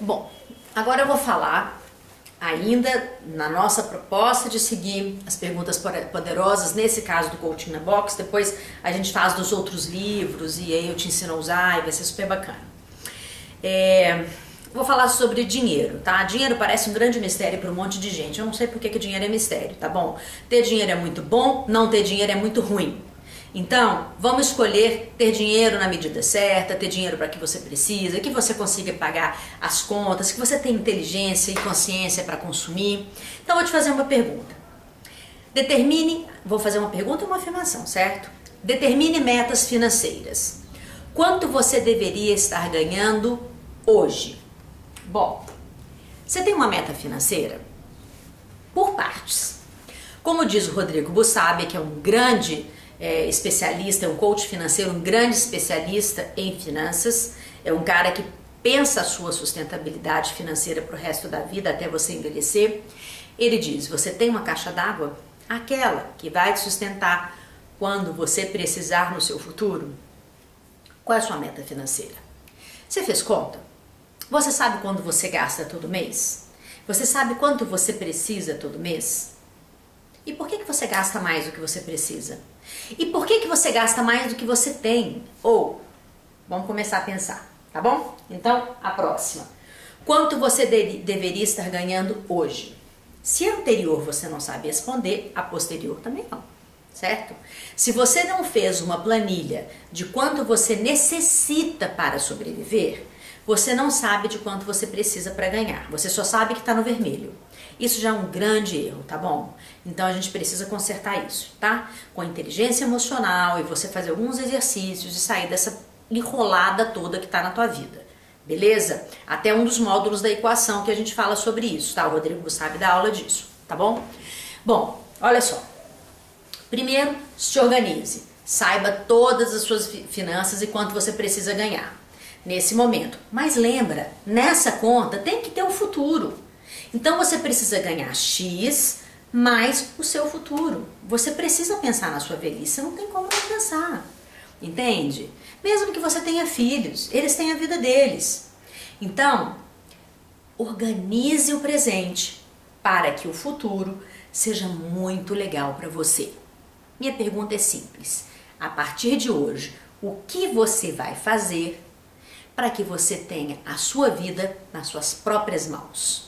Bom, agora eu vou falar ainda na nossa proposta de seguir as perguntas poderosas, nesse caso do Coaching na Box, depois a gente faz dos outros livros e aí eu te ensino a usar e vai ser super bacana. É, vou falar sobre dinheiro, tá? Dinheiro parece um grande mistério para um monte de gente. Eu não sei porque que dinheiro é mistério, tá bom? Ter dinheiro é muito bom, não ter dinheiro é muito ruim. Então, vamos escolher ter dinheiro na medida certa, ter dinheiro para que você precisa, que você consiga pagar as contas, que você tenha inteligência e consciência para consumir. Então, vou te fazer uma pergunta. Determine, vou fazer uma pergunta e uma afirmação, certo? Determine metas financeiras. Quanto você deveria estar ganhando hoje? Bom, você tem uma meta financeira? Por partes. Como diz o Rodrigo Bussabi, que é um grande é, especialista, é um coach financeiro, um grande especialista em finanças, é um cara que pensa a sua sustentabilidade financeira para o resto da vida até você envelhecer. Ele diz: você tem uma caixa d'água, aquela que vai te sustentar quando você precisar no seu futuro. Qual é a sua meta financeira? Você fez conta? Você sabe quando você gasta todo mês? Você sabe quanto você precisa todo mês? E por que, que você gasta mais do que você precisa? E por que, que você gasta mais do que você tem? Ou, vamos começar a pensar, tá bom? Então, a próxima. Quanto você de deveria estar ganhando hoje? Se anterior você não sabe responder, a posterior também não, certo? Se você não fez uma planilha de quanto você necessita para sobreviver, você não sabe de quanto você precisa para ganhar. Você só sabe que está no vermelho. Isso já é um grande erro, tá bom? Então a gente precisa consertar isso, tá? Com inteligência emocional e você fazer alguns exercícios e sair dessa enrolada toda que tá na tua vida. Beleza? Até um dos módulos da equação que a gente fala sobre isso, tá? O Rodrigo sabe da aula disso, tá bom? Bom, olha só. Primeiro, se organize. Saiba todas as suas finanças e quanto você precisa ganhar nesse momento. Mas lembra, nessa conta tem que ter um futuro. Então você precisa ganhar X mais o seu futuro. Você precisa pensar na sua velhice, não tem como não pensar. Entende? Mesmo que você tenha filhos, eles têm a vida deles. Então, organize o presente para que o futuro seja muito legal para você. Minha pergunta é simples. A partir de hoje, o que você vai fazer para que você tenha a sua vida nas suas próprias mãos?